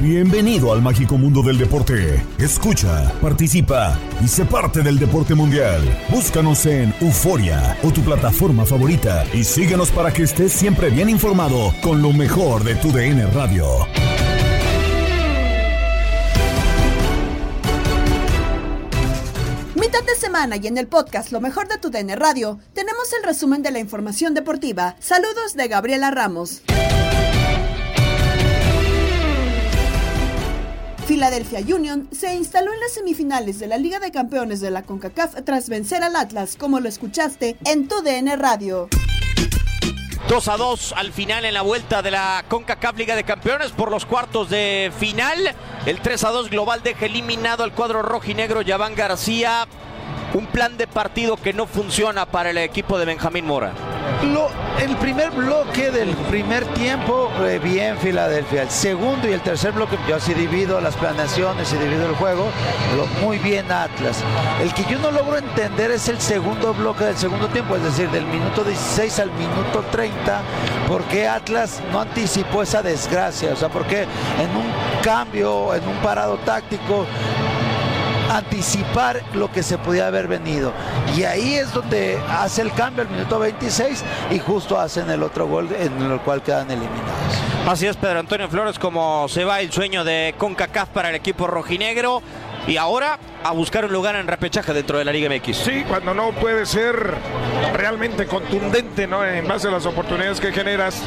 Bienvenido al mágico mundo del deporte. Escucha, participa y sé parte del deporte mundial. Búscanos en Euforia o tu plataforma favorita y síguenos para que estés siempre bien informado con lo mejor de tu DN Radio. Mitad de semana y en el podcast Lo mejor de tu DN Radio tenemos el resumen de la información deportiva. Saludos de Gabriela Ramos. Philadelphia Union se instaló en las semifinales de la Liga de Campeones de la CONCACAF tras vencer al Atlas, como lo escuchaste en tu DN Radio. 2 a 2 al final en la vuelta de la CONCACAF Liga de Campeones por los cuartos de final. El 3 a 2 global deja eliminado al cuadro rojinegro Yaván García. Un plan de partido que no funciona para el equipo de Benjamín Mora. El primer bloque del primer tiempo, eh, bien Filadelfia. El segundo y el tercer bloque, yo así divido las planeaciones y divido el juego, lo, muy bien Atlas. El que yo no logro entender es el segundo bloque del segundo tiempo, es decir, del minuto 16 al minuto 30, ¿por qué Atlas no anticipó esa desgracia? O sea, ¿por qué en un cambio, en un parado táctico, anticipar lo que se podía haber venido. Y ahí es donde hace el cambio al minuto 26 y justo hacen el otro gol en el cual quedan eliminados. Así es, Pedro Antonio Flores, como se va el sueño de CONCACAF para el equipo rojinegro. Y ahora a buscar un lugar en repechaje dentro de la Liga MX. Sí, cuando no puede ser realmente contundente, ¿no? En base a las oportunidades que generas,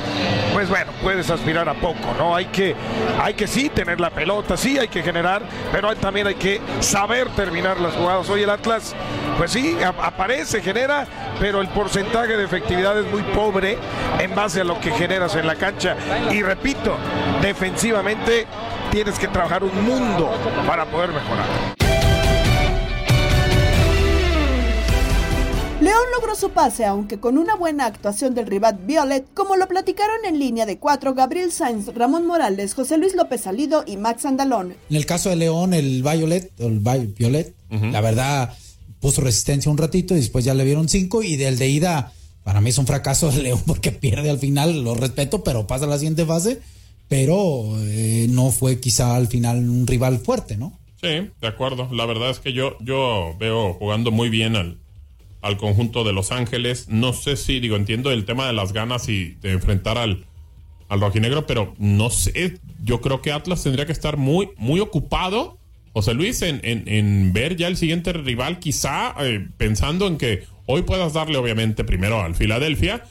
pues bueno, puedes aspirar a poco, ¿no? Hay que, hay que sí tener la pelota, sí hay que generar, pero también hay que saber terminar las jugadas. Hoy el Atlas, pues sí, aparece, genera, pero el porcentaje de efectividad es muy pobre en base a lo que generas en la cancha. Y repito, defensivamente tienes que trabajar un mundo para poder mejorar. León logró su pase, aunque con una buena actuación del rival Violet, como lo platicaron en línea de cuatro Gabriel Sainz, Ramón Morales, José Luis López Salido y Max Andalón. En el caso de León, el Violet, el Violet, uh -huh. la verdad puso resistencia un ratito y después ya le vieron cinco y del de ida, para mí es un fracaso de León porque pierde al final, lo respeto, pero pasa a la siguiente fase, pero eh, no fue quizá al final un rival fuerte, ¿no? Sí, de acuerdo. La verdad es que yo, yo veo jugando muy bien al, al conjunto de Los Ángeles. No sé si, digo, entiendo el tema de las ganas y de enfrentar al, al rojinegro, pero no sé. Yo creo que Atlas tendría que estar muy, muy ocupado, José Luis, en, en, en ver ya el siguiente rival, quizá eh, pensando en que hoy puedas darle, obviamente, primero al Filadelfia,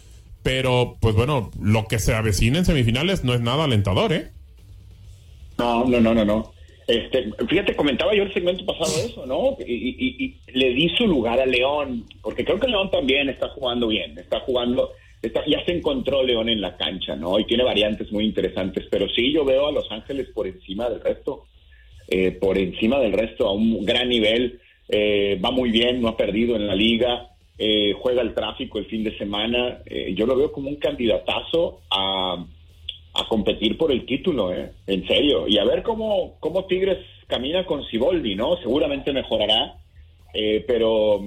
pero pues bueno, lo que se avecina en semifinales no es nada alentador, ¿eh? No, no, no, no, no. Este, fíjate, comentaba yo el segmento pasado eso, ¿no? Y, le di su lugar a León, porque creo que León también está jugando bien, está jugando, está, ya se encontró León en la cancha, ¿no? Y tiene variantes muy interesantes, pero sí yo veo a Los Ángeles por encima del resto, eh, por encima del resto a un gran nivel, eh, va muy bien, no ha perdido en la liga, eh, juega el tráfico el fin de semana, yo lo veo como un candidatazo a a competir por el título, ¿eh? En serio. Y a ver cómo, cómo Tigres camina con Siboldi, ¿no? Seguramente mejorará, eh, pero,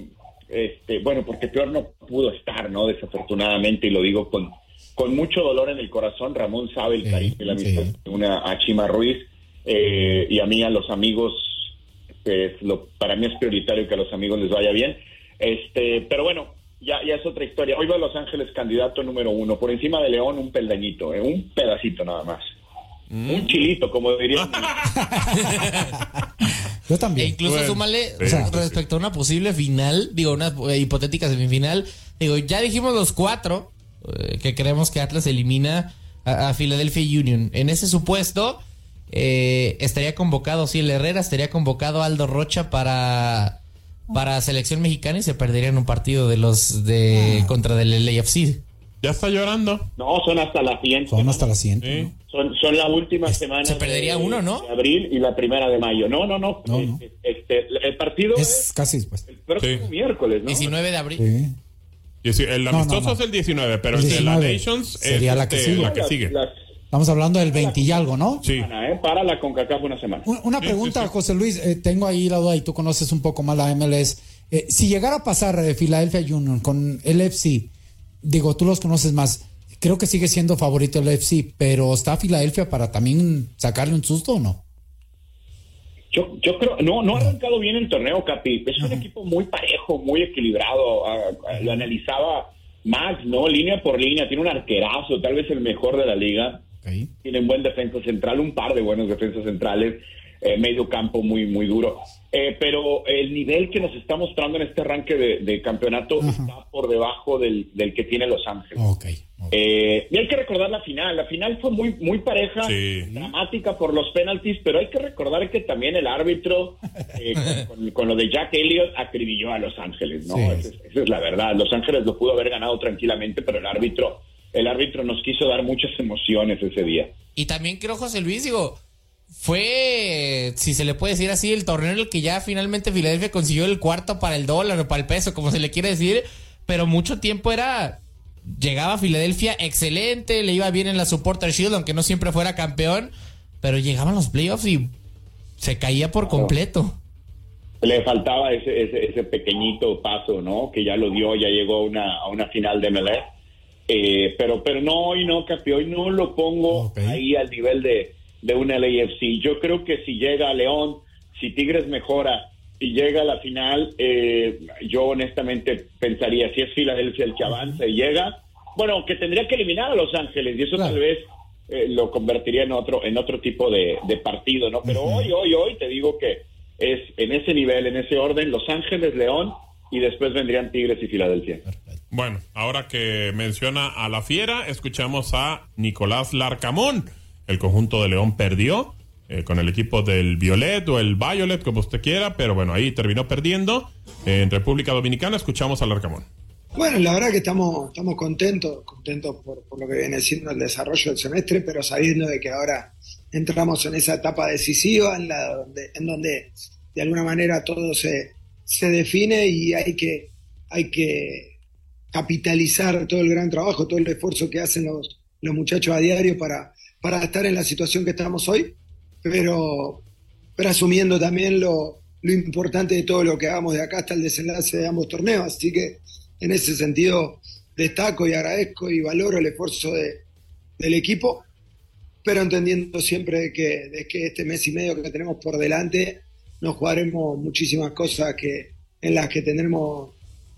este, bueno, porque peor no pudo estar, ¿no? Desafortunadamente, y lo digo con, con mucho dolor en el corazón. Ramón sabe el cariño y la amistad una a Chima Ruiz eh, y a mí, a los amigos, pues, lo, para mí es prioritario que a los amigos les vaya bien. Este, pero bueno, ya, ya es otra historia. Hoy va Los Ángeles candidato número uno. Por encima de León, un peldañito, ¿eh? un pedacito nada más. Mm. Un chilito, como diría. Yo también. E incluso súmale respecto a una posible final, digo, una eh, hipotética semifinal. Digo, ya dijimos los cuatro eh, que creemos que Atlas elimina a, Philadelphia Union. En ese supuesto, estaría convocado, sí, el Herrera estaría convocado Aldo Rocha para para selección mexicana y se perderían un partido de los de ah. contra del LAFC. Ya está llorando. No, son hasta la siguiente. Son hasta la siguiente. Son, son la última semana. Se perdería uno, ¿no? De abril y la primera de mayo. No, no, no. Este, este, el partido es, casi después. El próximo miércoles, ¿no? 19 de abril. El amistoso es el 19, pero el, de la Nations sería la, que este, sigue. la que sigue. Estamos hablando del 20 y algo, ¿no? Sí. ¿eh? Para la CONCACAF una semana. Una pregunta, José Luis. Eh, tengo ahí la duda y tú conoces un poco más la MLS. Eh, si llegara a pasar de Philadelphia Union con el FC, digo, tú los conoces más, creo que sigue siendo favorito el FC, pero ¿está Filadelfia para también sacarle un susto o no? Yo, yo creo, no, no ha arrancado bien el torneo, Capi. Es un equipo muy parejo, muy equilibrado. Ah, ah, lo analizaba Max, ¿no? Línea por línea, tiene un arquerazo, tal vez el mejor de la liga. Tiene Tienen buen defensa central, un par de buenos defensas centrales. Eh, medio campo muy, muy duro. Eh, pero el nivel que nos está mostrando en este arranque de, campeonato está por debajo del, que tiene Los Ángeles. Eh, y hay que recordar la final. La final fue muy, muy pareja, dramática por los penaltis, pero hay que recordar que también el árbitro, con, lo de Jack Elliott, acribilló a Los Ángeles. ¿no? Esa, es la verdad. Los Ángeles lo pudo haber ganado tranquilamente, pero el árbitro, el árbitro nos quiso dar muchas emociones ese día. Y también creo, José Luis, digo, fue, si se le puede decir así, el torneo en el que ya finalmente Filadelfia consiguió el cuarto para el dólar o para el peso, como se le quiere decir, pero mucho tiempo era, llegaba a Filadelfia excelente, le iba bien en la Supporter Shield, aunque no siempre fuera campeón, pero llegaban los playoffs y se caía por completo. Le faltaba ese, ese, pequeñito paso, ¿no? Que ya lo dio, ya llegó a una, a una final de MLS. Eh, pero, pero no, hoy no, Capi, hoy no lo pongo ahí al nivel de, de un LAFC. Yo creo que si llega a León, si Tigres mejora y llega a la final, eh, yo honestamente pensaría, si es Filadelfia el que avanza y llega, bueno, que tendría que eliminar a Los Ángeles y eso tal vez eh, lo convertiría en otro, en otro tipo de, partido, ¿no? Pero hoy, hoy, hoy te digo que es en ese nivel, en ese orden, Los Ángeles, León y después vendrían Tigres y Filadelfia. Bueno, ahora que menciona a la fiera, escuchamos a Nicolás Larcamón el conjunto de León perdió eh, con el equipo del Violet o el Violet, como usted quiera, pero bueno, ahí terminó perdiendo. en República Dominicana escuchamos al Arcamón. Bueno, la verdad que estamos, estamos contentos, contentos por, lo que viene siendo el desarrollo del semestre, pero sabiendo de que ahora entramos en esa etapa decisiva en, la, donde, en donde de alguna manera todo se, se define y hay que, hay que capitalizar todo el gran trabajo, todo el esfuerzo que hacen los, los muchachos a diario para, para estar en la situación que estamos hoy, pero, pero asumiendo también lo, lo importante de todo lo que hagamos de acá hasta el desenlace de ambos torneos. Así que en ese sentido destaco y agradezco y valoro el esfuerzo de, del equipo, pero entendiendo siempre que, de que este mes y medio que tenemos por delante nos jugaremos muchísimas cosas que, en las que tendremos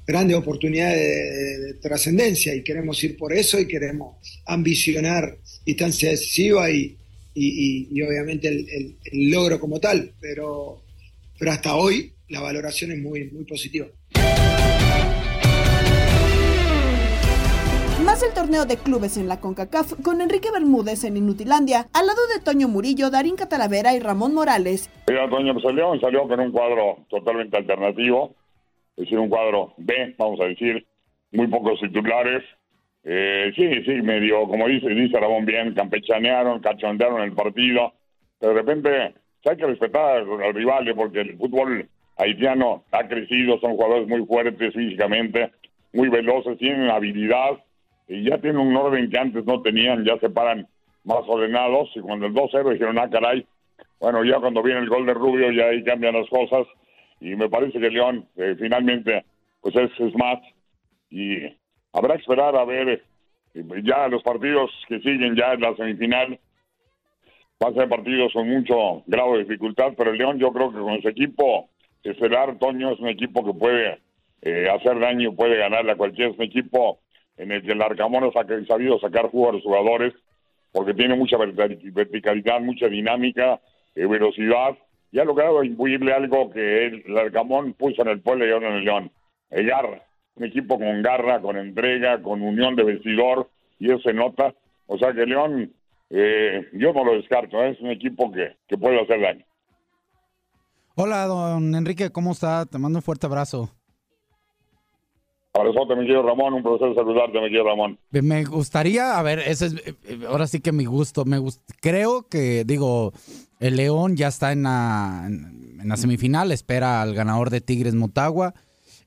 grandes oportunidades de, trascendencia y queremos ir por eso y queremos ambicionar instancia decisiva y, y, obviamente el, logro como tal, pero, pero hasta hoy la valoración es muy, muy positiva. Más el torneo de clubes en la CONCACAF con Enrique Bermúdez en Inutilandia, al lado de Toño Murillo, Darín Catalavera y Ramón Morales. Mira, Toño pues, salió, salió con un cuadro totalmente alternativo, es decir, un cuadro B, vamos a decir, muy pocos titulares. Eh, sí, sí, medio, como dice, dice Ramón bien, campechanearon, cachondearon el partido. Pero de repente hay que respetar al rival, porque el fútbol haitiano ha crecido, son jugadores muy fuertes físicamente, muy veloces, tienen habilidad y ya tienen un orden que antes no tenían, ya se paran más ordenados y cuando el 2-0 dijeron, ah, caray, bueno, ya cuando viene el gol de Rubio ya ahí cambian las cosas y me parece que León eh, finalmente pues es, es más. Y habrá que esperar a ver eh, ya los partidos que siguen ya en la semifinal. Va a ser partidos con mucho grado de dificultad, pero León yo creo que con su equipo estelar, Toño es un equipo que puede eh, hacer daño, puede ganarle a cualquier equipo en el que el Arcamón ha sabido sacar jugo a los jugadores porque tiene mucha verticalidad, mucha dinámica, velocidad y ha logrado imbuirle algo que el, Arcamón puso en el pueblo y ahora en el León, el garra, un equipo con garra, con entrega, con unión de vestidor y eso se nota, o sea que León eh, yo no lo descarto, ¿eh? es un equipo que, que puede hacer daño. Hola, don Enrique, ¿cómo está? Te mando un fuerte abrazo. Mi Ramón, un placer saludarte, mi Ramón. Me gustaría, a ver, ese es, ahora sí que mi gusto, me creo que, digo, el León ya está en la, en la semifinal, espera al ganador de Tigres Motagua,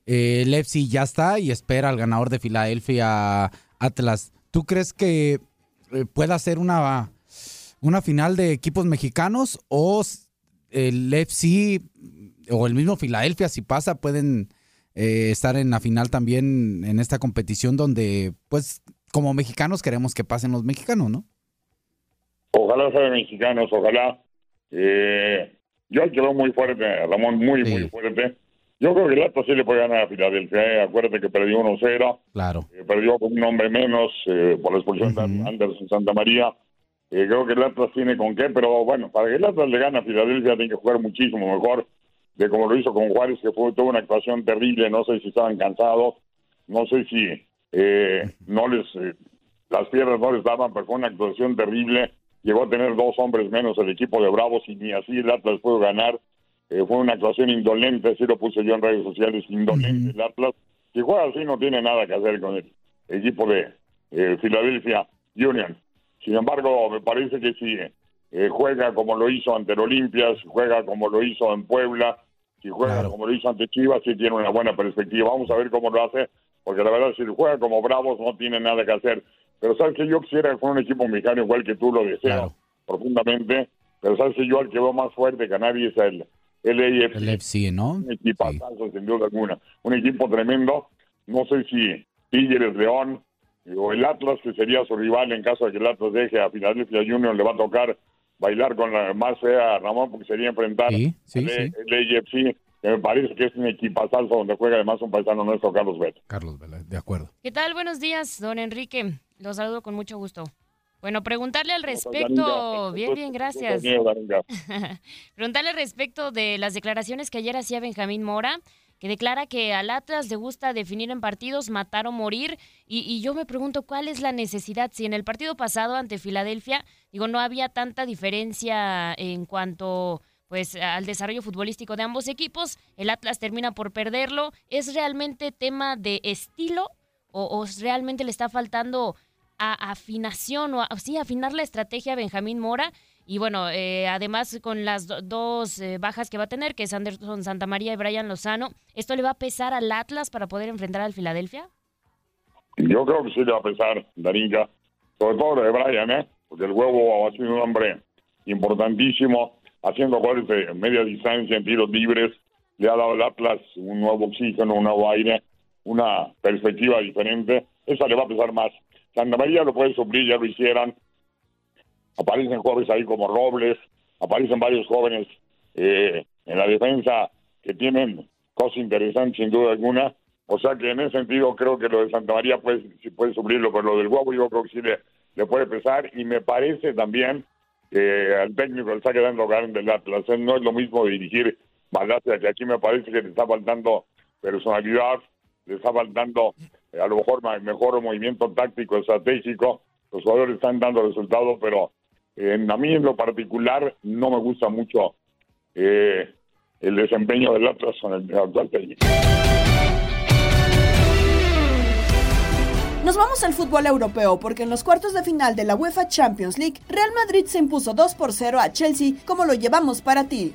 eh, el FC ya está y espera al ganador de Filadelfia Atlas. ¿Tú crees que eh, pueda ser una, una final de equipos mexicanos o el FC o el mismo Filadelfia, si pasa, pueden eh, estar en la final también en esta competición donde, pues, como mexicanos queremos que pasen los mexicanos, ¿no? Ojalá sean mexicanos, ojalá. Eh, yo veo muy fuerte, Ramón, muy, muy fuerte. Yo creo que el Atlas sí le puede ganar a Filadelfia. ¿eh? Acuérdate que perdió 1-0. Claro. Eh, perdió con un hombre menos eh, por la expulsión de Anderson Santa María. Eh, creo que el Atlas tiene con qué, pero bueno, para que el Atlas le gane a Filadelfia tiene que jugar muchísimo mejor de como lo hizo con Juárez, que fue toda una actuación terrible. No sé si estaban cansados, no sé si no les las piernas no les daban, pero fue una actuación terrible. Llegó a tener dos hombres menos el equipo de Bravos y ni así el Atlas pudo ganar. Eh, fue una actuación indolente, así lo puse yo en redes sociales, indolente el Atlas. Si juega así no tiene nada que hacer con el equipo de eh, Philadelphia Union. Sin embargo, me parece que si eh, juega como lo hizo ante el Olimpia, si juega como lo hizo en Puebla, si juega como lo hizo ante Chivas, sí tiene una buena perspectiva. Vamos a ver cómo lo hace, porque la verdad, si juega como Bravos, no tiene nada que hacer. Pero sabes que yo quisiera con un equipo mexicano igual que tú lo deseo profundamente, pero sabes que yo al que veo más fuerte que nadie es el AFC. ¿no? Un equipo sin duda alguna. Un equipo tremendo. No sé si Tigres, León o el Atlas, que sería su rival en caso de que el Atlas deje a Philadelphia Junior, le va a tocar bailar con la más fea Ramón, porque sería enfrentar el, AFC, que me parece que es un equipazo donde juega además un paisano nuestro, Carlos Vela. Carlos Vela, de acuerdo. ¿Qué tal? Buenos días, don Enrique. Los saludo con mucho gusto. Bueno, preguntarle al respecto, bien, bien, gracias. preguntarle al respecto de las declaraciones que ayer hacía Benjamín Mora, que declara que al Atlas le gusta definir en partidos matar o morir, y, yo me pregunto cuál es la necesidad, si en el partido pasado ante Filadelfia, digo, no había tanta diferencia en cuanto pues al desarrollo futbolístico de ambos equipos, el Atlas termina por perderlo, ¿es realmente tema de estilo o, o realmente le está faltando a afinación o sí, afinar la estrategia Benjamín Mora. Y bueno, eh, además con las dos eh, bajas que va a tener, que es Anderson Santamaría y Brian Lozano, ¿esto le va a pesar al Atlas para poder enfrentar al Filadelfia? Yo creo que sí le va a pesar, Darinka. Sobre todo de Brian, ¿eh? Porque el huevo ha sido un hombre importantísimo, haciendo goles de media distancia en tiros libres. Le ha dado al Atlas un nuevo oxígeno, un nuevo aire, una perspectiva diferente. Esa le va a pesar más. Santa María lo puede suplir, ya lo hicieron. Aparecen jóvenes ahí como Robles, aparecen varios jóvenes eh, en la defensa que tienen cosas interesantes sin duda alguna. O sea que en ese sentido creo que lo de Santa María pues sí puede suplirlo, pero lo del huevo yo creo que sí le, puede pesar y me parece también que al técnico le está quedando grande del Atlas. No es lo mismo dirigir Malasia, que aquí me parece que le está faltando personalidad, le está faltando a lo mejor mejor movimiento táctico, estratégico, los jugadores están dando resultados, pero a mí en lo particular no me gusta mucho eh, el desempeño del Atlas con el actual técnico. Nos vamos al fútbol europeo porque en los cuartos de final de la UEFA Champions League, Real Madrid se impuso 2 por 0 a Chelsea, como lo llevamos para ti.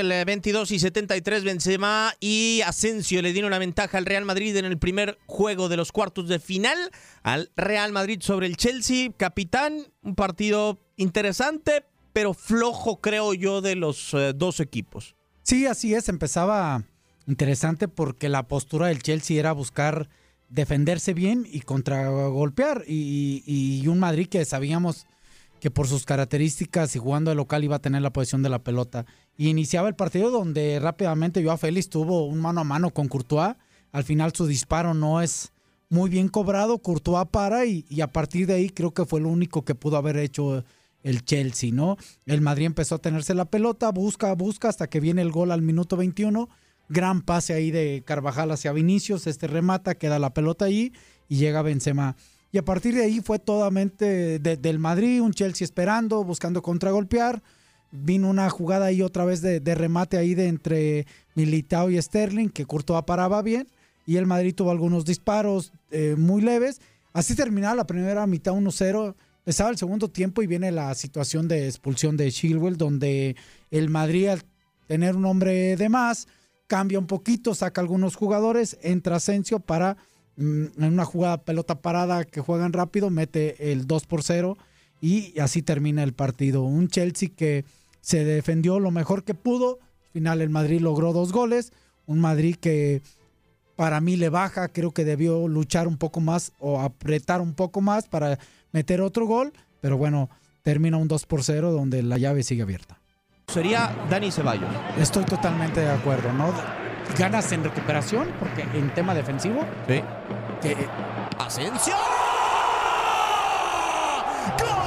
El 22 y 73 Benzema y Asensio le dieron la ventaja al Real Madrid en el primer juego de los cuartos de final al Real Madrid sobre el Chelsea. Capitán, un partido interesante, pero flojo creo yo de los eh, dos equipos. Sí, así es, empezaba interesante porque la postura del Chelsea era buscar defenderse bien y contragolpear y, y un Madrid que sabíamos que por sus características y jugando de local iba a tener la posición de la pelota. Iniciaba el partido donde rápidamente a Félix tuvo un mano a mano con Courtois. Al final su disparo no es muy bien cobrado, Courtois para y, y, a partir de ahí creo que fue lo único que pudo haber hecho el Chelsea, ¿no? El Madrid empezó a tenerse la pelota, busca, busca hasta que viene el gol al minuto 21. Gran pase ahí de Carvajal hacia Vinicius, este remata, queda la pelota ahí y llega Benzema y a partir de ahí fue totalmente del Madrid, un Chelsea esperando, buscando contragolpear. Vino una jugada ahí otra vez de, remate ahí de entre Militao y Sterling, que Courtois paraba bien. Y el Madrid tuvo algunos disparos eh, muy leves. Así terminaba la primera mitad 1-0. Empezaba el segundo tiempo y viene la situación de expulsión de Chilwell, donde el Madrid, al tener un hombre de más, cambia un poquito, saca algunos jugadores, entra Asensio para Mm, en una jugada pelota parada que juegan rápido, mete el 2 por 0 y así termina el partido. Un Chelsea que se defendió lo mejor que pudo. Al final el Madrid logró dos goles. Un Madrid que para mí le baja, creo que debió luchar un poco más o apretar un poco más para meter otro gol. Pero bueno, termina un 2 por 0 donde la llave sigue abierta. Sería Dani Ceballos. Estoy totalmente de acuerdo, ¿no? ganas en recuperación, porque en tema defensivo. Sí. Que, Asensio. Abajo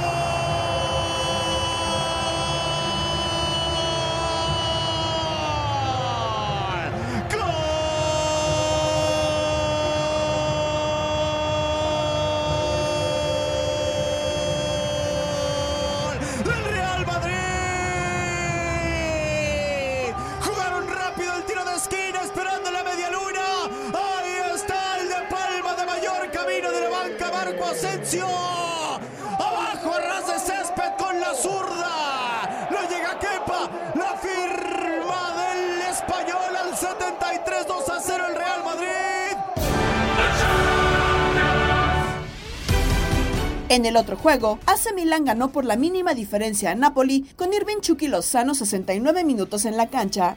En el otro juego, AC Milan ganó por la mínima diferencia a Napoli con Irving Chucky Lozano 69 minutos en la cancha.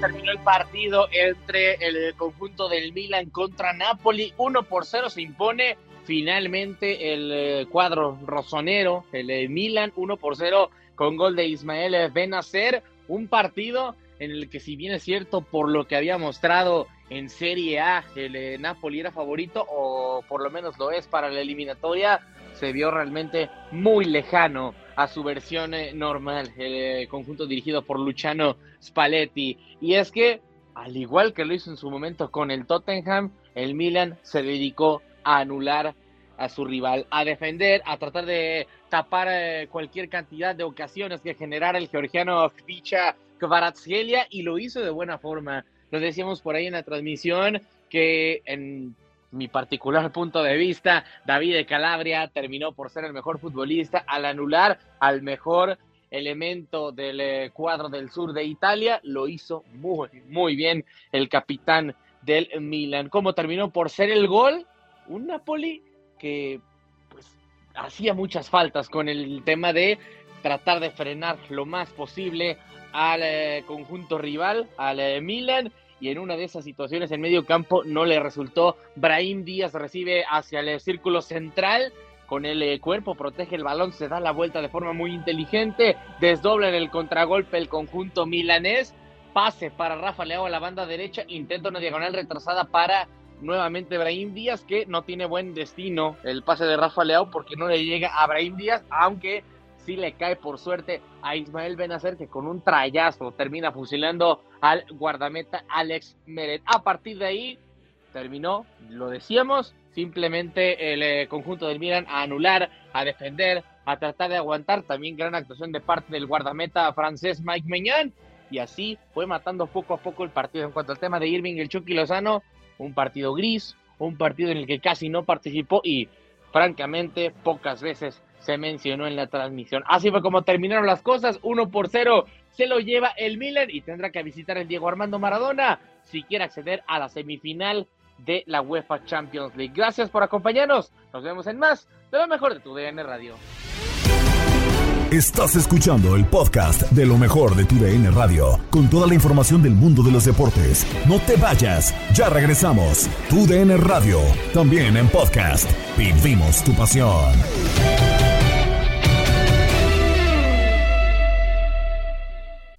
terminó el partido entre el conjunto del Milan contra Napoli. 1 por 0 se impone finalmente el eh, cuadro rosonero, el eh, Milan, 1 por 0 con gol de Ismael Benacer. Un partido en el que, si bien es cierto, por lo que había mostrado en Serie A, el eh, Napoli era favorito, o por lo menos lo es para la eliminatoria, se vio realmente muy lejano a su versión eh, normal, el eh, conjunto dirigido por Luciano Spalletti. Y es que, al igual que lo hizo en su momento con el Tottenham, el Milan se dedicó a anular a su rival, a defender, a tratar de tapar cualquier cantidad de ocasiones que generara el georgiano Ficha Kvaratskhelia y lo hizo de buena forma. Lo decíamos por ahí en la transmisión que en mi particular punto de vista, David de Calabria terminó por ser el mejor futbolista al anular al mejor elemento del eh, cuadro del sur de Italia. Lo hizo muy, muy bien el capitán del Milan. ¿Cómo terminó por ser el gol? Un Napoli que pues hacía muchas faltas con el tema de tratar de frenar lo más posible al eh, conjunto rival, al eh, Milan y en una de esas situaciones en medio campo no le resultó. Brahim Díaz recibe hacia el círculo central. Con el eh, cuerpo protege el balón, se da la vuelta de forma muy inteligente, desdobla en el contragolpe el conjunto milanés, pase para Rafa Leao a la banda derecha, intenta una diagonal retrasada para nuevamente Brahim Díaz, que no tiene buen destino el pase de Rafa Leao porque no le llega a Brahim Díaz, aunque sí le cae por suerte a Ismael Benacer, que con un trayazo termina fusilando al guardameta Alex Meret. A partir de ahí terminó, lo decíamos, simplemente el eh, conjunto del Milan a anular, a defender, a tratar de aguantar. También gran actuación de parte del guardameta francés Mike Meñán. Y así fue matando poco a poco el partido. En cuanto al tema de Irving, el Chucky Lozano, un partido gris, un partido en el que casi no participó y francamente pocas veces se mencionó en la transmisión. Así fue como terminaron las cosas, uno por cero se lo lleva el Miller y tendrá que visitar el Diego Armando Maradona si quiere acceder a la semifinal de la UEFA Champions League. Gracias por acompañarnos, nos vemos en más de lo mejor de tu DN Radio. Estás escuchando el podcast de lo mejor de tu DN Radio, con toda la información del mundo de los deportes. No te vayas, ya regresamos. Tu DN Radio, también en podcast. Vivimos tu pasión.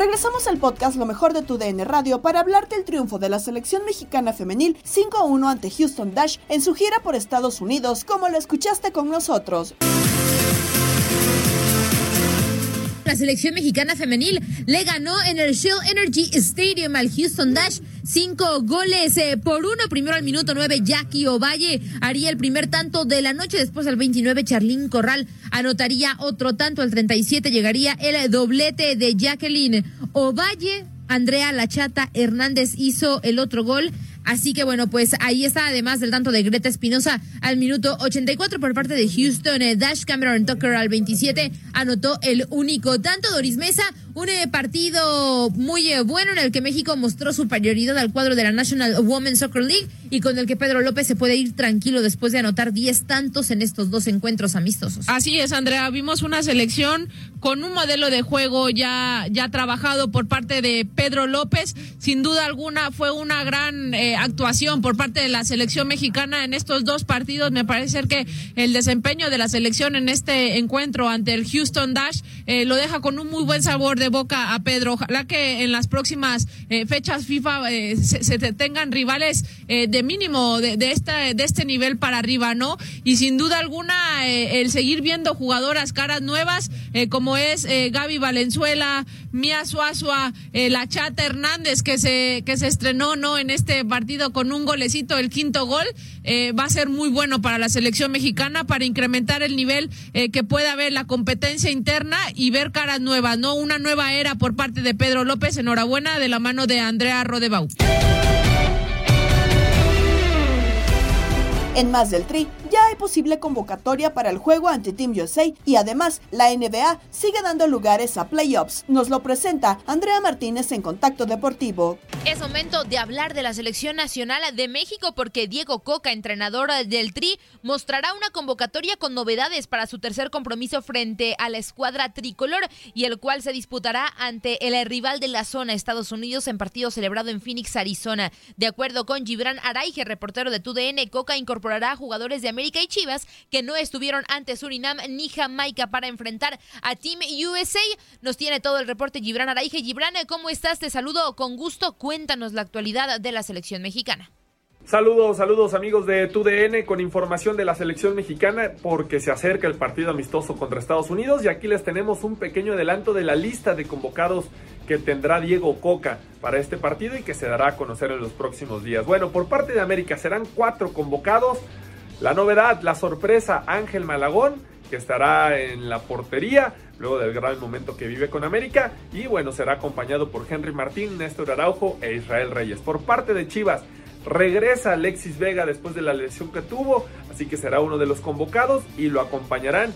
Regresamos al podcast Lo mejor de tu DN Radio para hablarte del triunfo de la selección mexicana femenil 5-1 ante Houston Dash en su gira por Estados Unidos, como lo escuchaste con nosotros. La selección mexicana femenil le ganó en el Shell Energy Stadium al Houston Dash cinco goles eh, por uno. Primero al minuto nueve, Jackie Ovalle haría el primer tanto de la noche. Después al 29, Charlín Corral anotaría otro tanto. Al 37 llegaría el doblete de Jacqueline Ovalle. Andrea Lachata Hernández hizo el otro gol. Así que bueno, pues ahí está, además del tanto de Greta Espinosa al minuto 84 por parte de Houston. Eh, Dash Cameron Tucker al 27 anotó el único tanto. Doris Mesa, un eh, partido muy eh, bueno en el que México mostró superioridad al cuadro de la National Women's Soccer League y con el que Pedro López se puede ir tranquilo después de anotar 10 tantos en estos dos encuentros amistosos. Así es, Andrea. Vimos una selección con un modelo de juego ya, ya trabajado por parte de Pedro López. Sin duda alguna fue una gran eh, actuación por parte de la selección mexicana en estos dos partidos. Me parece ser que el desempeño de la selección en este encuentro ante el Houston Dash eh, lo deja con un muy buen sabor de boca a Pedro. Ojalá que en las próximas eh, fechas FIFA se, se, tengan rivales de mínimo de, de, esta, de este nivel para arriba, ¿no? Y sin duda alguna el seguir viendo jugadoras caras nuevas como es Gaby Valenzuela, Mía Suazua, la Chata Hernández que se, que se estrenó, ¿no? En este partido con un golecito, el quinto gol, eh, va a ser muy bueno para la selección mexicana para incrementar el nivel eh, que pueda haber la competencia interna y ver caras nuevas, ¿no? Una nueva era por parte de Pedro López. Enhorabuena de la mano de Andrea Rodebau. En más del Tri, ya hay posible convocatoria para el juego ante Team USA y además la NBA sigue dando lugares a playoffs. Nos lo presenta Andrea Martínez en Contacto Deportivo. Es momento de hablar de la selección nacional de México porque Diego Coca, entrenador del Tri, mostrará una convocatoria con novedades para su tercer compromiso frente a la escuadra tricolor y el cual se disputará ante el rival de la zona Estados Unidos en partido celebrado en Phoenix, Arizona. De acuerdo con Gibran Araige, reportero de TUDN, Coca incorporó incorporará jugadores de América y Chivas que no estuvieron ante Surinam ni Jamaica para enfrentar a Team USA. Nos tiene todo el reporte Gibran Araige. Gibran, ¿cómo estás? Te saludo con gusto. Cuéntanos la actualidad de la selección mexicana. Saludos, saludos amigos de TUDN con información de la selección mexicana porque se acerca el partido amistoso contra Estados Unidos y aquí les tenemos un pequeño adelanto de la lista de convocados que tendrá Diego Coca para este partido y que se dará a conocer en los próximos días. Bueno, por parte de América serán cuatro convocados. La novedad, la sorpresa, Ángel Malagón, que estará en la portería luego del gran momento que vive con América. Y bueno, será acompañado por Henry Martín, Néstor Araujo e Israel Reyes. Por parte de Chivas, regresa Alexis Vega después de la lesión que tuvo, así que será uno de los convocados y lo acompañarán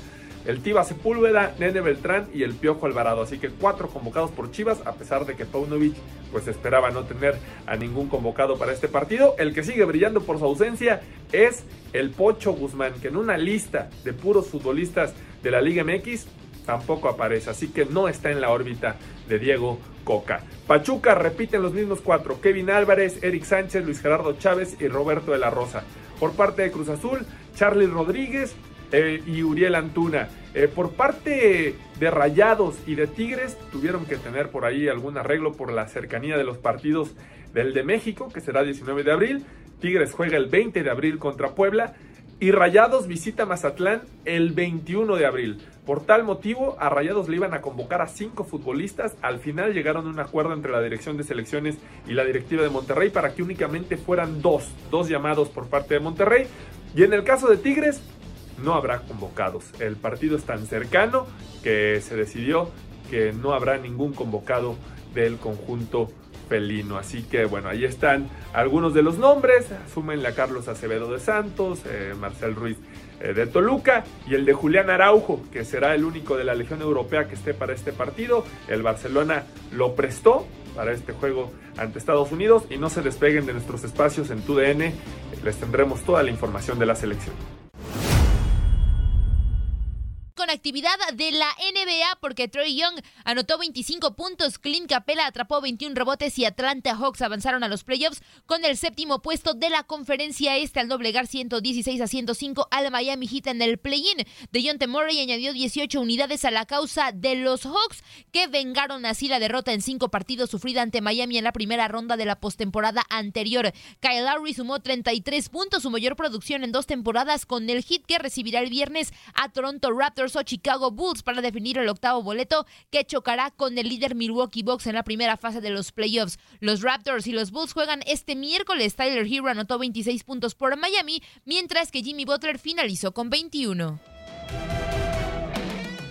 el Tiba Sepúlveda, Nene Beltrán y el Piojo Alvarado. Así que cuatro convocados por Chivas, a pesar de que Paunovic pues esperaba no tener a ningún convocado para este partido. El que sigue brillando por su ausencia es el Pocho Guzmán, que en una lista de puros futbolistas de la Liga MX tampoco aparece, así que no está en la órbita de Diego Coca. Pachuca repiten los mismos cuatro, Kevin Álvarez, Eric Sánchez, Luis Gerardo Chávez y Roberto de la Rosa. Por parte de Cruz Azul, Charlie Rodríguez eh, y Uriel Antuna. Eh, por parte de Rayados y de Tigres, tuvieron que tener por ahí algún arreglo por la cercanía de los partidos del de México, que será 19 de abril. Tigres juega el 20 de abril contra Puebla y Rayados visita Mazatlán el 21 de abril. Por tal motivo, a Rayados le iban a convocar a cinco futbolistas. Al final llegaron a un acuerdo entre la dirección de selecciones y la directiva de Monterrey para que únicamente fueran dos, dos llamados por parte de Monterrey. Y en el caso de Tigres, no habrá convocados. El partido es tan cercano que se decidió que no habrá ningún convocado del conjunto felino. Así que bueno, ahí están algunos de los nombres. Súmenle a Carlos Acevedo de Santos, eh, Marcel Ruiz de Toluca y el de Julián Araujo, que será el único de la Legión Europea que esté para este partido. El Barcelona lo prestó para este juego ante Estados Unidos y no se despeguen de nuestros espacios en TUDN. Les tendremos toda la información de la selección actividad de la NBA porque Troy Young anotó 25 puntos, Clint Capella atrapó 21 rebotes y Atlanta Hawks avanzaron a los playoffs con el séptimo puesto de la conferencia este al doblegar 116 a 105 al Miami Heat en el play-in. DeJounte Murray añadió 18 unidades a la causa de los Hawks que vengaron así la derrota en cinco partidos sufrida ante Miami en la primera ronda de la postemporada anterior. Kyle Lowry sumó 33 puntos, su mayor producción en dos temporadas con el Heat que recibirá el viernes a Toronto Raptors Chicago Bulls para definir el octavo boleto que chocará con el líder Milwaukee Bucks en la primera fase de los playoffs. Los Raptors y los Bulls juegan este miércoles. Tyler Hero anotó 26 puntos por Miami, mientras que Jimmy Butler finalizó con 21.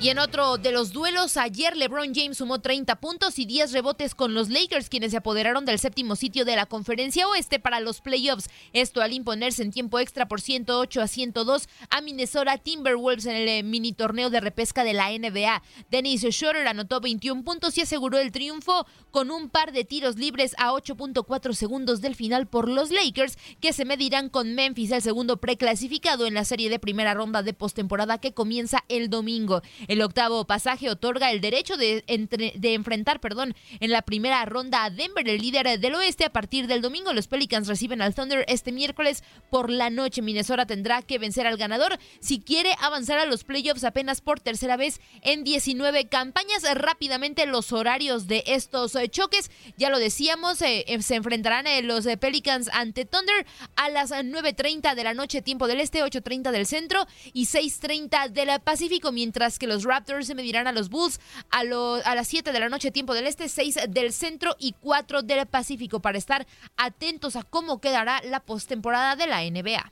Y en otro de los duelos, ayer LeBron James sumó 30 puntos y 10 rebotes con los Lakers, quienes se apoderaron del séptimo sitio de la conferencia oeste para los playoffs. Esto al imponerse en tiempo extra por 108 a 102 a Minnesota Timberwolves en el eh, mini torneo de repesca de la NBA. Dennis Schroeder anotó 21 puntos y aseguró el triunfo con un par de tiros libres a 8.4 segundos del final por los Lakers, que se medirán con Memphis, el segundo preclasificado en la serie de primera ronda de postemporada que comienza el domingo. El octavo pasaje otorga el derecho de, enfrentar perdón, en la primera ronda a Denver, el líder del oeste. A partir del domingo, los Pelicans reciben al Thunder este miércoles por la noche. Minnesota tendrá que vencer al ganador si quiere avanzar a los playoffs apenas por tercera vez en 19 campañas. Rápidamente los horarios de estos eh, choques, ya lo decíamos, eh, eh, se enfrentarán los Pelicans ante Thunder a las 9.30 de la noche, tiempo del este, 8.30 del centro y 6.30 del Pacífico, mientras que los Raptors se medirán a los Bulls a, a las 7 de la noche, tiempo del este, 6 del centro y 4 del Pacífico, para estar atentos a cómo quedará la postemporada de la NBA.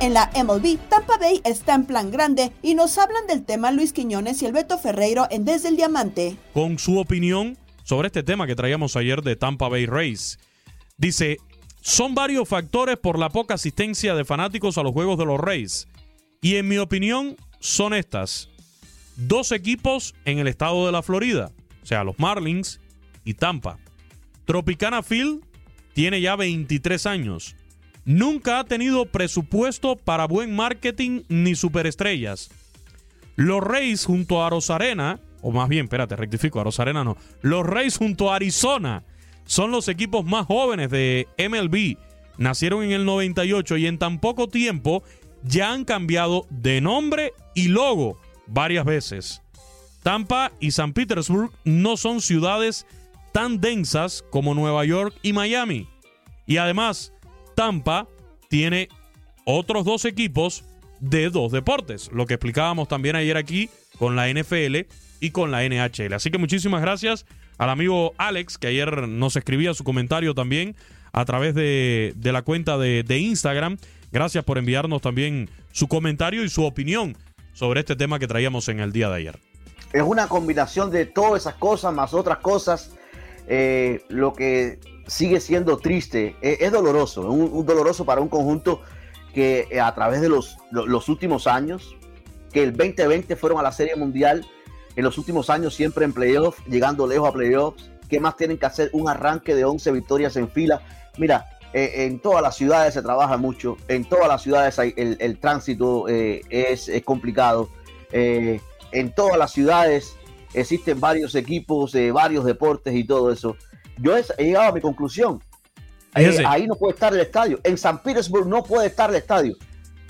En la MLB, Tampa Bay está en plan grande y nos hablan del tema Luis Quiñones y el Beto Ferreiro en Desde el Diamante. Con su opinión sobre este tema que traíamos ayer de Tampa Bay Rays. Dice, son varios factores por la poca asistencia de fanáticos a los juegos de los Reyes. Y en mi opinión son estas. Dos equipos en el estado de la Florida, o sea, los Marlins y Tampa. Tropicana Field tiene ya 23 años. Nunca ha tenido presupuesto para buen marketing ni superestrellas. Los Reyes junto a Rosarena, o más bien, espérate, rectifico, a Rosarena no. Los Reyes junto a Arizona son los equipos más jóvenes de MLB. Nacieron en el 98 y en tan poco tiempo ya han cambiado de nombre y logo varias veces. Tampa y San Petersburg no son ciudades tan densas como Nueva York y Miami. Y además, Tampa tiene otros dos equipos de dos deportes, lo que explicábamos también ayer aquí con la NFL y con la NHL. Así que muchísimas gracias al amigo Alex, que ayer nos escribía su comentario también a través de, la cuenta de, Instagram. Gracias por enviarnos también su comentario y su opinión sobre este tema que traíamos en el día de ayer. Es una combinación de todas esas cosas más otras cosas. Eh, lo que sigue siendo triste, es, doloroso, un, doloroso para un conjunto que eh, a través de los, lo- los últimos años, que el 2020 fueron a la Serie Mundial, en los últimos años siempre en playoffs, llegando lejos a playoffs. ¿Qué más tienen que hacer? Un arranque de 11 victorias en fila. Mira, eh, en todas las ciudades se trabaja mucho, en todas las ciudades hay- el, el tránsito eh, es, es complicado, eh, en todas las ciudades existen varios equipos, eh, varios deportes y todo eso. Yo he, he llegado a mi conclusión. Ahí no puede estar el estadio. En San Petersburg no puede estar el estadio.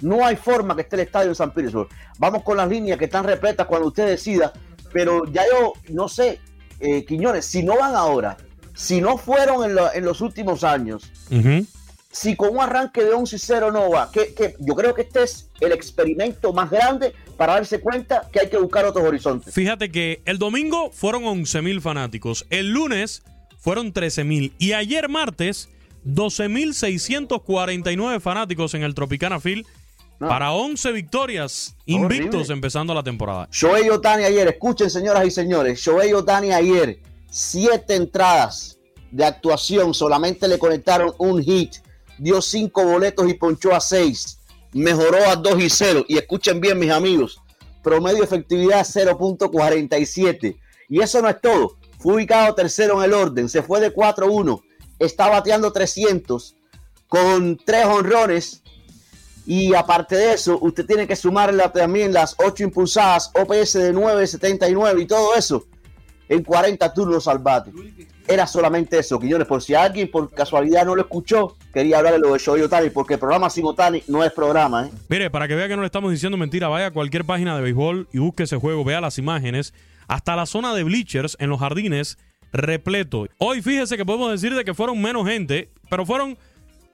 No hay forma que esté el estadio en San Petersburg. Vamos con las líneas que están repletas cuando usted decida. Pero ya yo no sé, eh, Quiñones, si no van ahora, si no fueron en, en los últimos años, si con un arranque de 11 y 0 no va, que, que yo creo que este es el experimento más grande para darse cuenta que hay que buscar otros horizontes. Fíjate que el domingo fueron 11 mil fanáticos, el lunes fueron 13 mil y ayer martes 12 mil 649 fanáticos en el Tropicana Field para 11 victorias invictos Horrible. empezando la temporada. Shohei Otani ayer, escuchen señoras y señores, Shohei Otani ayer, siete entradas de actuación, solamente le conectaron un hit, dio cinco boletos y ponchó a seis, mejoró a 2 y 0. Y escuchen bien mis amigos, promedio efectividad 0.47. Y eso no es todo, fue ubicado tercero en el orden, se fue de 4-1, está bateando 300 con tres honrones y aparte de eso, usted tiene que sumarle también las 8 impulsadas, OPS de 9.79 y todo eso en 40 turnos al bate. Era solamente eso, Quiñones. Por si alguien por casualidad no lo escuchó, quería hablar de lo de Shohei Otani, porque el programa sin Otani no es programa. ¿eh? Mire, para que vea que no le estamos diciendo mentira, vaya a cualquier página de béisbol y busque ese juego, vea las imágenes, hasta la zona de bleachers en los jardines, repleto. Hoy fíjese que podemos decir de que fueron menos gente, pero fueron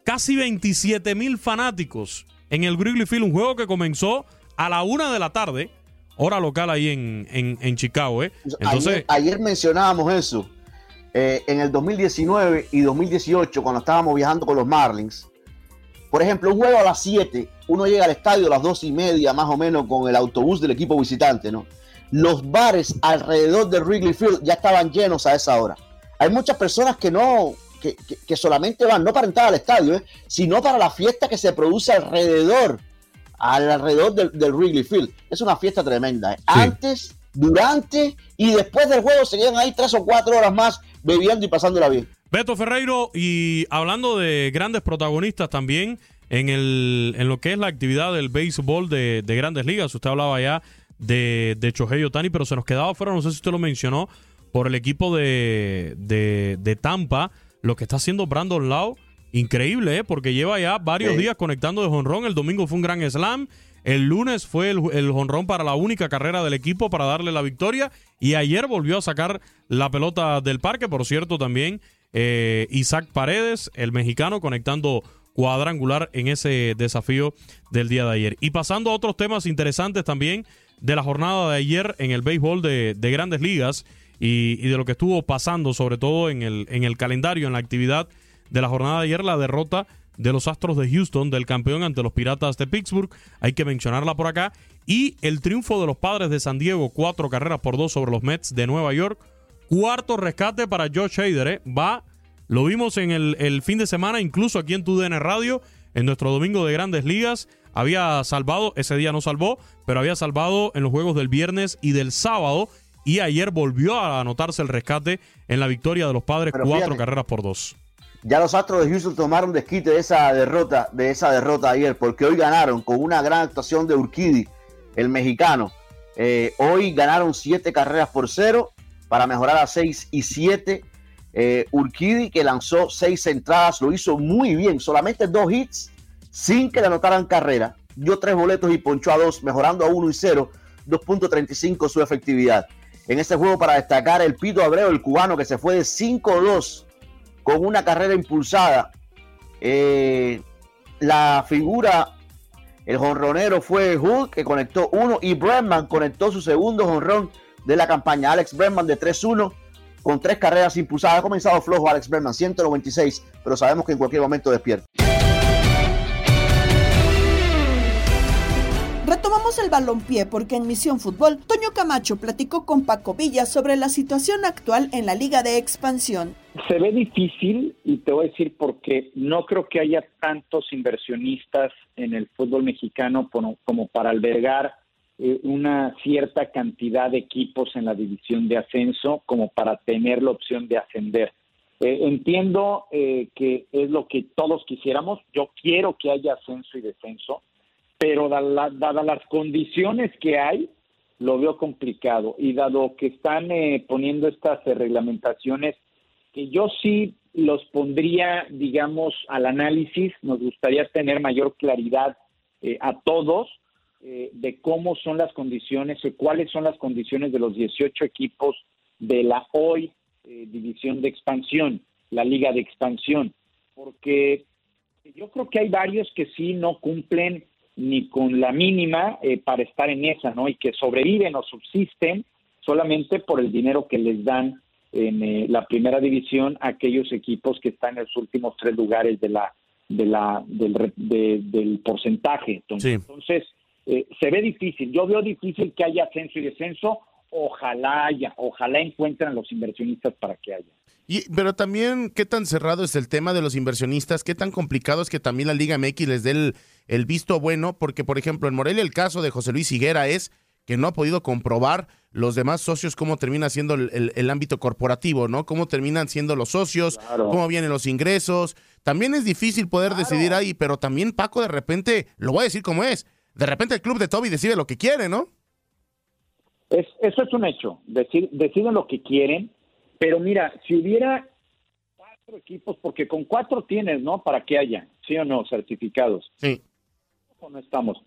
casi 27 mil fanáticos en el Wrigley Field, un juego que comenzó a la una de la tarde, hora local ahí en, en, en Chicago. ¿eh? Entonces, ayer, ayer mencionábamos eso. eh, en el 2019 y 2018, cuando estábamos viajando con los Marlins, por ejemplo, un juego a las 7, uno llega al estadio a las 2 y media, más o menos, con el autobús del equipo visitante, ¿no? Los bares alrededor del Wrigley Field ya estaban llenos a esa hora. Hay muchas personas que no, que, que- que solamente van, no para entrar al estadio, ¿eh? sino para la fiesta que se produce alrededor, al alrededor del, del Wrigley Field. Es una fiesta tremenda. ¿eh? Antes, durante y después del juego se quedan ahí tres o cuatro horas más bebiendo y pasándola bien. Beto Ferreiro, y hablando de grandes protagonistas también en, el, en lo que es la actividad del béisbol de, de grandes ligas, usted hablaba ya de, de Shohei Otani, pero se nos quedaba fuera, no sé si usted lo mencionó, por el equipo de, de, de Tampa, lo que está haciendo Brandon Lau, increíble, ¿eh? porque lleva ya varios Sí. días conectando de jonrón, el domingo fue un gran slam, el lunes fue el, el jonrón para la única carrera del equipo para darle la victoria y ayer volvió a sacar la pelota del parque, por cierto también eh, Isaac Paredes, el mexicano, conectando cuadrangular en ese desafío del día de ayer. Y pasando a otros temas interesantes también de la jornada de ayer en el béisbol de, de grandes ligas y, de lo que estuvo pasando, sobre todo en el, en el calendario, en la actividad de la jornada de ayer, la derrota de los Astros de Houston, del campeón ante los Piratas de Pittsburgh, hay que mencionarla por acá, y el triunfo de los Padres de San Diego, cuatro carreras por dos sobre los Mets de Nueva York, cuarto rescate para Josh Hader, ¿eh? va, lo vimos en el, el fin de semana, incluso aquí en TUDN Radio, en nuestro domingo de grandes ligas, había salvado, ese día no salvó, pero había salvado en los juegos del viernes y del sábado, y ayer volvió a anotarse el rescate en la victoria de los Padres, Pero cuatro fíjate. carreras por dos. Ya los Astros de Houston tomaron desquite de esa derrota, de esa derrota ayer, porque hoy ganaron con una gran actuación de Urquidi, el mexicano. Eh, hoy ganaron siete carreras por cero para mejorar a 6 y 7. Eh, Urquidi, que lanzó seis entradas, lo hizo muy bien, solamente dos hits sin que le anotaran carrera. Dio tres boletos y ponchó a dos, mejorando a 1 y 0, 2.35 su efectividad. En este juego, para destacar, el Pito Abreu, el cubano, que se fue de 5-2 con una carrera impulsada. Eh, la figura, el jonronero fue Hulk, que conectó uno, y Bregman conectó su segundo jonrón de la campaña. Alex Bregman de 3-1 con tres carreras impulsadas. Ha comenzado flojo Alex Bregman, 196, pero sabemos que en cualquier momento despierta. Retomamos el balompié porque en Misión Fútbol, Toño Camacho platicó con Paco Villa sobre la situación actual en la Liga de Expansión. Se ve difícil y te voy a decir porque no creo que haya tantos inversionistas en el fútbol mexicano como, como para albergar eh, una cierta cantidad de equipos en la división de ascenso como para tener la opción de ascender. Eh, entiendo eh, que es lo que todos quisiéramos. Yo quiero que haya ascenso y descenso, pero dadas las condiciones que hay, lo veo complicado. Y dado que están poniendo estas reglamentaciones, que yo sí los pondría, digamos, al análisis, nos gustaría tener mayor claridad a todos eh, de cómo son las condiciones y cuáles son las condiciones de los 18 equipos de la hoy eh, división de expansión, la liga de expansión, porque yo creo que hay varios que sí no cumplen ni con la mínima eh, para estar en esa, ¿no? Y que sobreviven o subsisten solamente por el dinero que les dan en la primera división a aquellos equipos que están en los últimos tres lugares de la de la del, del porcentaje. Entonces, eh, se ve difícil. Yo veo difícil que haya ascenso y descenso. Ojalá haya, ojalá encuentren los inversionistas para que haya. Y, pero también, ¿qué tan cerrado es el tema de los inversionistas? ¿Qué tan complicado es que también la Liga MX les dé el, el visto bueno? Porque, por ejemplo, en Morelia el caso de José Luis Higuera es que no ha podido comprobar los demás socios cómo termina siendo el, ámbito corporativo, ¿no? Cómo terminan siendo los socios, cómo vienen los ingresos. También es difícil poder decidir ahí, pero también Paco de repente, lo voy a decir como es, de repente el club de Toby decide lo que quiere, ¿no? Es, eso es un hecho, deciden lo que quieren, pero mira, si hubiera cuatro equipos, porque con cuatro tienes, ¿no? Para que haya, sí o no, certificados. Sí. No estamos.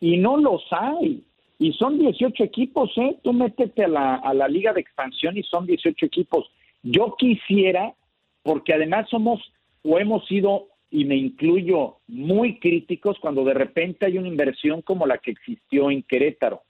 Y no los hay. Y son 18 equipos, ¿eh? Tú métete a la, a la liga de expansión y son 18 equipos. Yo quisiera, porque además somos o hemos sido y me incluyo muy críticos cuando de repente hay una inversión como la que existió en Querétaro.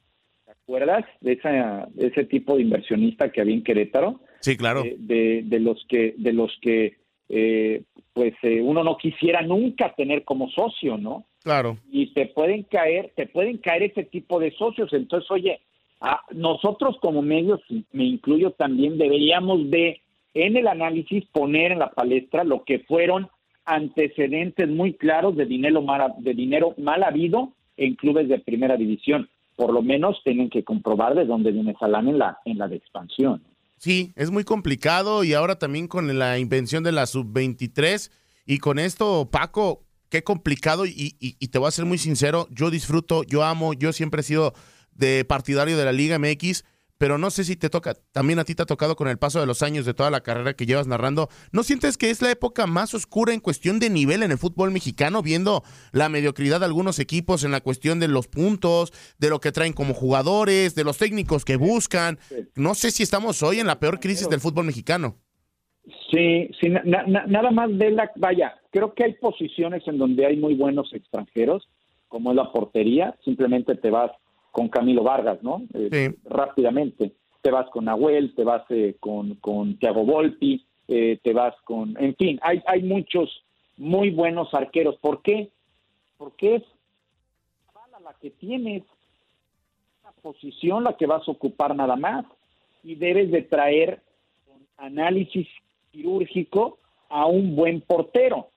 ¿Te acuerdas de, esa, ese tipo de inversionista que había en Querétaro? Sí, claro. De, de, los que, de los que eh, pues eh, uno no quisiera nunca tener como socio, ¿no? Claro. Y te pueden caer, te pueden caer ese tipo de socios. Entonces, oye, a nosotros como medios, me incluyo también, deberíamos de en el análisis poner en la palestra lo que fueron antecedentes muy claros de dinero mal, de dinero mal habido en clubes de primera división. Por lo menos tienen que comprobar de dónde viene esa en la, en la de expansión. Sí, es muy complicado y ahora también con la invención de la sub-23 y con esto, Paco, qué complicado y, y, te voy a ser muy sincero, yo disfruto, yo amo, yo siempre he sido de partidario de la Liga MX, pero no sé si te toca, también a ti te ha tocado con el paso de los años de toda la carrera que llevas narrando, ¿no sientes que es la época más oscura en cuestión de nivel en el fútbol mexicano, viendo la mediocridad de algunos equipos en la cuestión de los puntos, de lo que traen como jugadores, de los técnicos que buscan? No sé si estamos hoy en la peor crisis del fútbol mexicano. Sí, sí nada más de la, vaya, creo que hay posiciones en donde hay muy buenos extranjeros, como es la portería, simplemente te vas con Camilo Vargas, ¿no? Eh, rápidamente. Te vas con Nahuel, te vas eh, con, con Thiago Volpi, eh, te vas con... En fin, hay, hay muchos muy buenos arqueros. ¿Por qué? Porque es la que tienes, la posición la que vas a ocupar nada más y debes de traer un análisis quirúrgico a un buen portero.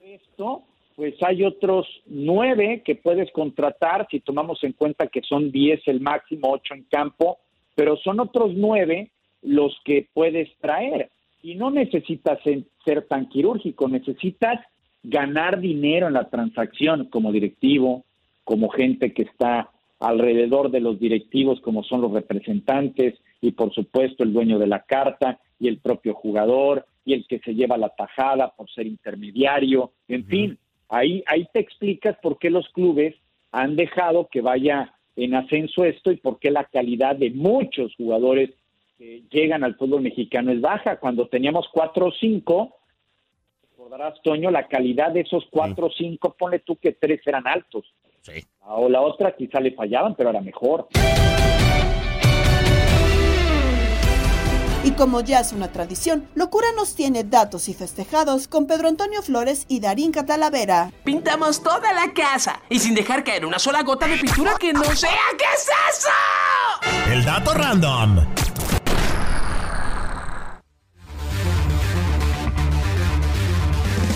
Esto pues hay otros nueve que puedes contratar, si tomamos en cuenta que son diez el máximo, ocho en campo, pero son otros nueve los que puedes traer. Y no necesitas ser tan quirúrgico, necesitas ganar dinero en la transacción como directivo, como gente que está alrededor de los directivos, como son los representantes y por supuesto el dueño de la carta y el propio jugador y el que se lleva la tajada por ser intermediario, en fin, Ahí, ahí te explicas por qué los clubes han dejado que vaya en ascenso esto y por qué la calidad de muchos jugadores que llegan al fútbol mexicano es baja. Cuando teníamos cuatro o cinco, recordarás, Toño, la calidad de esos cuatro o cinco, ponle tú que tres eran altos. O la otra quizá le fallaban, pero era mejor. Y como ya es una tradición, Locura nos tiene datos y festejados con Pedro Antonio Flores y Darín Catalavera. Pintamos toda la casa y sin dejar caer una sola gota de pintura que no sea. ¿Qué es eso? El dato random.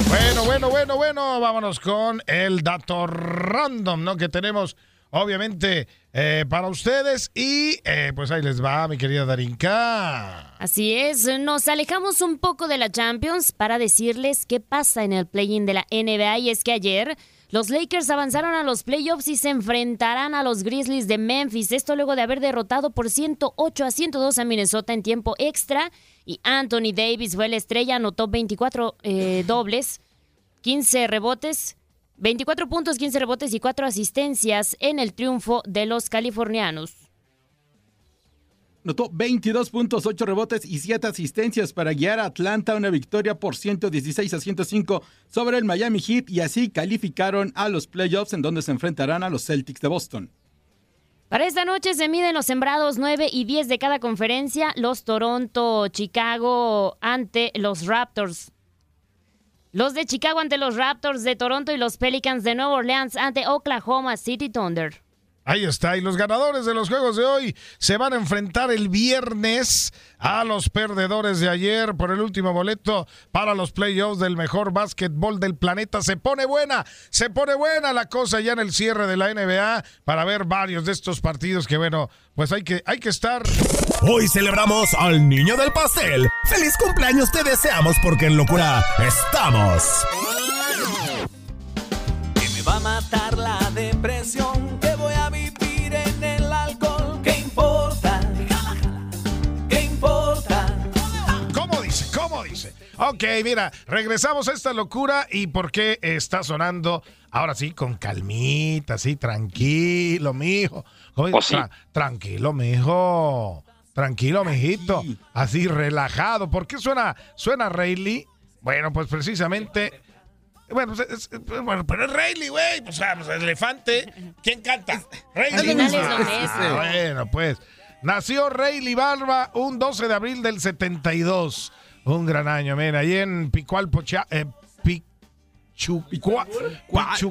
Bueno, bueno, bueno, bueno, vámonos con el dato random, ¿no? Que tenemos, obviamente, eh, para ustedes. Y eh, pues ahí les va, mi querida Darinka. Así es, nos alejamos un poco de la Champions para decirles qué pasa en el play-in de la NBA. Y es que ayer los Lakers avanzaron a los playoffs y se enfrentarán a los Grizzlies de Memphis. Esto luego de haber derrotado por 108 a 102 a Minnesota en tiempo extra. Y Anthony Davis fue la estrella, anotó 24 eh, dobles, 15 rebotes, 24 puntos, 15 rebotes y 4 asistencias en el triunfo de los californianos. Notó 22 puntos, 8 rebotes y 7 asistencias para guiar a Atlanta a una victoria por 116 a 105 sobre el Miami Heat y así calificaron a los playoffs en donde se enfrentarán a los Celtics de Boston. Para esta noche se miden los sembrados 9 y 10 de cada conferencia, los Toronto, Chicago ante los Raptors. Los de Chicago ante los Raptors de Toronto y los Pelicans de Nueva Orleans ante Oklahoma City Thunder. Ahí está. Y los ganadores de los juegos de hoy se van a enfrentar el viernes a los perdedores de ayer por el último boleto para los playoffs del mejor básquetbol del planeta. Se pone buena, se pone buena la cosa ya en el cierre de la NBA para ver varios de estos partidos que, bueno, pues hay que, hay que estar. Hoy celebramos al niño del pastel. ¡Feliz cumpleaños te deseamos porque en locura estamos! Que me va a matar la depresión, dice? Ok, mira, regresamos a esta locura y por qué está sonando ahora sí con calmita, así, tranquilo, mijo. ¿Cómo Pues sí. Tra- tranquilo, mijo. Tranquilo, mijito. Así, relajado. ¿Por qué suena, suena Rayleigh? Bueno, pues precisamente. Bueno, pues, es- es- bueno, pero es Rayleigh, güey. O sea, pues, elefante. ¿Quién canta? Rayleigh. Ah, bueno, pues. Nació Rayleigh Barba un 12 de abril del 72. Un gran año, mira, ahí en Picualpo, Chia- eh, Pichucua-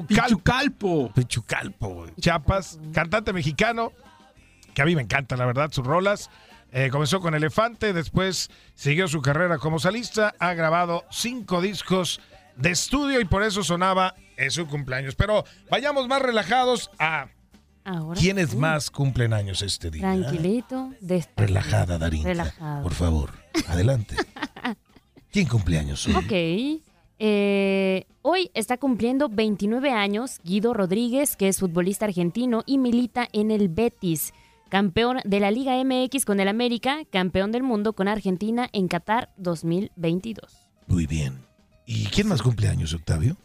Pichucalpo. Pichucalpo. Chiapas, cantante mexicano, que a mí me encanta, la verdad, sus rolas. Eh, comenzó con Elefante, después siguió su carrera como solista, ha grabado cinco discos de estudio y por eso sonaba en su cumpleaños. Pero vayamos más relajados a Ahora quiénes sí. más cumplen años este día. Tranquilito, despacito. Relajada, Darinka. Relajado. Por favor, adelante. ¿Quién cumpleaños hoy? Ok. Eh, hoy está cumpliendo 29 años Guido Rodríguez, que es futbolista argentino y milita en el Betis. Campeón de la Liga MX con el América, campeón del mundo con Argentina en Qatar 2022. Muy bien. ¿Y quién más cumpleaños, Octavio?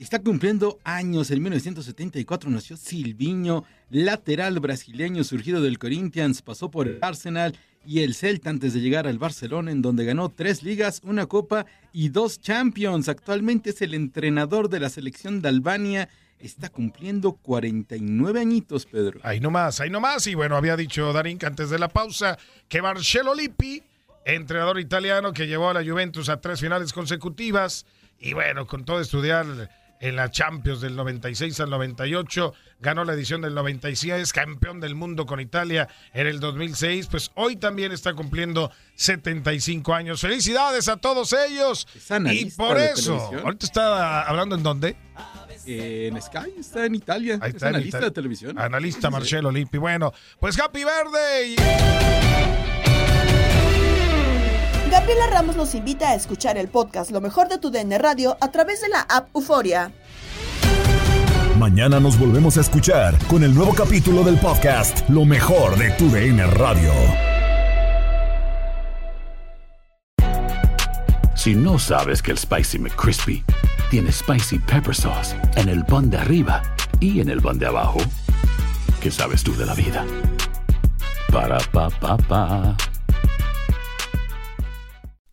Está cumpliendo años. En 1974 nació Silviño, lateral brasileño surgido del Corinthians, pasó por el Arsenal y el Celta antes de llegar al Barcelona, en donde ganó tres ligas, una copa y dos Champions. Actualmente es el entrenador de la selección de Albania. Está cumpliendo 49 añitos, Pedro. Ahí nomás, ahí nomás. Y bueno, había dicho Darinka antes de la pausa que Marcelo Lippi, entrenador italiano que llevó a la Juventus a tres finales consecutivas, y bueno, con todo estudiar en la Champions del 96 al 98, ganó la edición del 96, campeón del mundo con Italia en el 2006, pues hoy también está cumpliendo 75 años. Felicidades a todos ellos. Y por eso, televisión. ahorita está hablando en dónde? en Sky, está en Italia. Ahí es está, analista Italia. de televisión. Analista. Marcelo Lippi. Bueno, pues Happy Verde. Gabriela Ramos nos invita a escuchar el podcast Lo mejor de tu DN Radio a través de la app Euforia. Mañana nos volvemos a escuchar con el nuevo capítulo del podcast Lo mejor de tu DN Radio. Si no sabes que el Spicy McCrispy tiene Spicy Pepper Sauce en el pan de arriba y en el pan de abajo, ¿qué sabes tú de la vida? Para, pa, pa, pa.